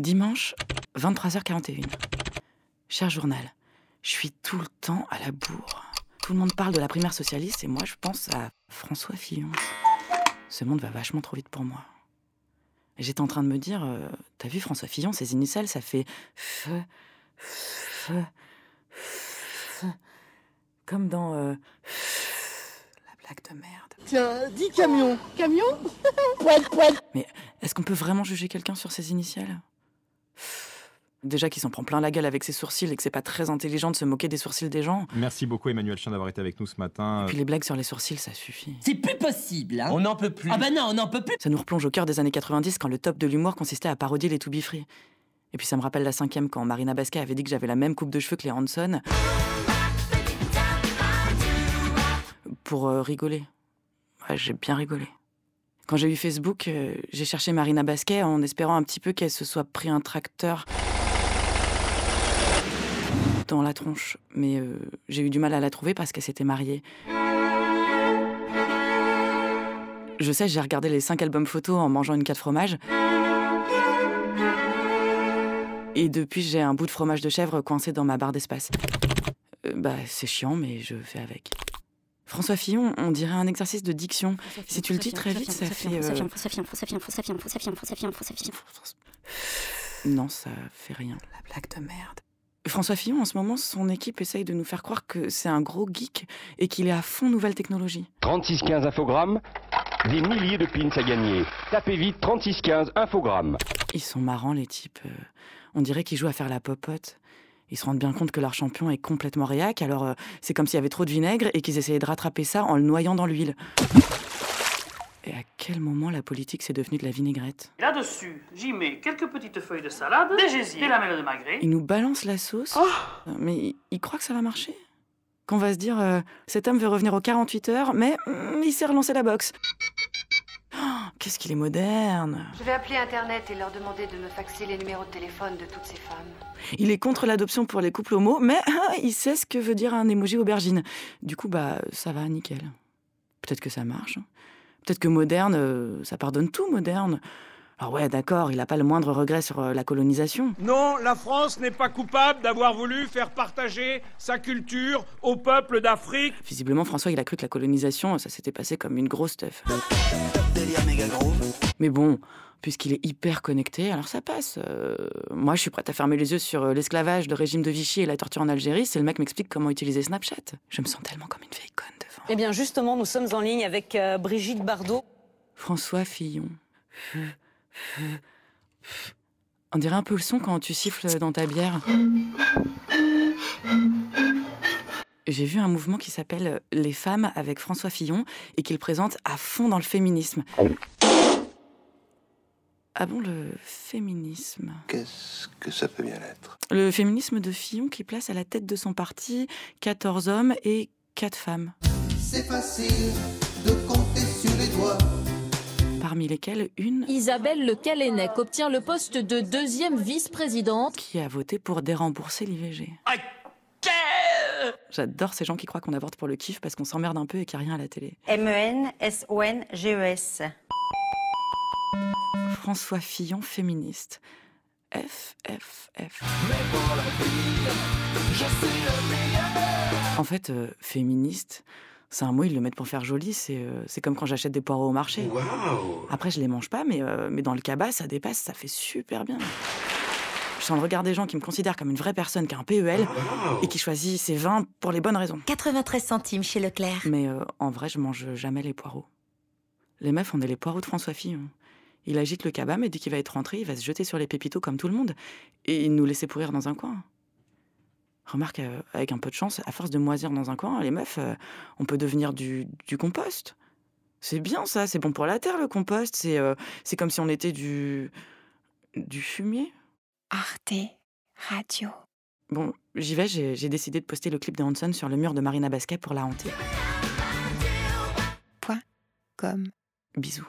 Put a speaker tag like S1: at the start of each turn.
S1: Dimanche, 23h41. Cher journal, je suis tout le temps à la bourre. Tout le monde parle de la primaire socialiste et moi je pense à François Fillon. Ce monde va vachement trop vite pour moi. J'étais en train de me dire, euh, t'as vu François Fillon, ses initiales, ça fait F, F, F, comme dans euh, la blague de merde.
S2: Tiens, dis camion. Camion? Poil, poil.
S1: Mais est-ce qu'on peut vraiment juger quelqu'un sur ses initiales? Déjà qu'il s'en prend plein la gueule avec ses sourcils et que c'est pas très intelligent de se moquer des sourcils des gens.
S3: Merci beaucoup Emmanuel Chien d'avoir été avec nous ce matin.
S1: Et puis les blagues sur les sourcils, ça suffit.
S4: C'est plus possible, hein
S5: On n'en peut plus.
S4: Ah bah non, on n'en peut plus
S1: Ça nous replonge au cœur des années 90 quand le top de l'humour consistait à parodier les To Be Free. Et puis ça me rappelle la cinquième quand Marina Basquet avait dit que j'avais la même coupe de cheveux que les Hanson. Pour euh, rigoler. Ouais, j'ai bien rigolé. Quand j'ai eu Facebook, euh, j'ai cherché Marina Basquet en espérant un petit peu qu'elle se soit pris un tracteur dans la tronche. Mais euh, j'ai eu du mal à la trouver parce qu'elle s'était mariée. Je sais, j'ai regardé les cinq albums photos en mangeant une 4 fromage. Et depuis, j'ai un bout de fromage de chèvre coincé dans ma barre d'espace. Euh, bah, c'est chiant, mais je fais avec. François Fillon, on dirait un exercice de diction. Si tu le dis très vite, ça fait. euh, Non, ça fait rien. La blague de merde. François Fillon, en ce moment, son équipe essaye de nous faire croire que c'est un gros geek et qu'il est à fond nouvelle technologie.
S6: 3615 infogrammes, des milliers de pins à gagner. Tapez vite 3615 infogrammes.
S1: Ils sont marrants, les types. euh, On dirait qu'ils jouent à faire la popote. Ils se rendent bien compte que leur champion est complètement réac, alors euh, c'est comme s'il y avait trop de vinaigre et qu'ils essayaient de rattraper ça en le noyant dans l'huile. Et à quel moment la politique c'est devenu de la vinaigrette?
S7: Là-dessus, j'y mets quelques petites feuilles de salade, des gésiers, des lamelles de magret.
S1: Ils nous balancent la sauce, Euh, mais ils- ils croient que ça va marcher? Qu'on va se dire, euh, cet homme veut revenir aux 48 heures, mais hum, il s'est relancé la boxe. Qu'est-ce qu'il est moderne
S8: Je vais appeler Internet et leur demander de me faxer les numéros de téléphone de toutes ces femmes.
S1: Il est contre l'adoption pour les couples homo, mais ah, il sait ce que veut dire un emoji aubergine. Du coup, bah, ça va, nickel. Peut-être que ça marche. hein. Peut-être que moderne, euh, ça pardonne tout, moderne. Alors ouais, d'accord, il n'a pas le moindre regret sur euh, la colonisation.
S9: Non, la France n'est pas coupable d'avoir voulu faire partager sa culture au peuple d'Afrique.
S1: Visiblement, François, il a cru que la colonisation, ça s'était passé comme une grosse teuf. Mais bon, puisqu'il est hyper connecté, alors ça passe. Euh, moi, je suis prête à fermer les yeux sur euh, l'esclavage, le régime de Vichy et la torture en Algérie si le mec m'explique comment utiliser Snapchat. Je me sens tellement comme une vieille conne devant.
S10: Eh bien, justement, nous sommes en ligne avec euh, Brigitte Bardot.
S1: François Fillon. On dirait un peu le son quand tu siffles dans ta bière. J'ai vu un mouvement qui s'appelle Les femmes avec François Fillon et qu'il présente à fond dans le féminisme. Ah bon, le féminisme?
S11: Qu'est-ce que ça peut bien être?
S1: Le féminisme de Fillon qui place à la tête de son parti 14 hommes et 4 femmes,
S2: C'est facile de compter sur les doigts.
S1: Parmi lesquelles une
S12: Isabelle Le Callennec obtient le poste de deuxième vice-présidente.
S1: qui a voté pour dérembourser l'IVG. J'adore ces gens qui croient qu'on avorte pour le kiff parce qu'on s'emmerde un peu et qu'il n'y a rien à la télé.
S13: M-E-N-S-O-N-G-E-S.
S1: François Fillon, féministe. F, F, F. En fait, euh, féministe, c'est un mot, ils le mettent pour faire joli. C'est euh, c'est comme quand j'achète des poireaux au marché. Après, je les mange pas, mais, euh, mais dans le cabas, ça dépasse, ça fait super bien. Je sens le regard des gens qui me considèrent comme une vraie personne qui a un PEL et qui choisit ses vins pour les bonnes raisons.
S13: 93 centimes chez Leclerc.
S1: Mais euh, en vrai, je mange jamais les poireaux. Les meufs, on est les poireaux de François Fillon. Il agite le cabas, mais dès qu'il va être rentré, il va se jeter sur les pépitos comme tout le monde et nous laisser pourrir dans un coin. Remarque, euh, avec un peu de chance, à force de moisir dans un coin, les meufs, euh, on peut devenir du, du compost. C'est bien ça, c'est bon pour la terre le compost. C'est euh, c'est comme si on était du. du fumier.
S13: Arte Radio.
S1: Bon, j'y vais, j'ai j'ai décidé de poster le clip de Hanson sur le mur de Marina Basquet pour la hanter.
S13: Point. Comme.
S1: Bisous.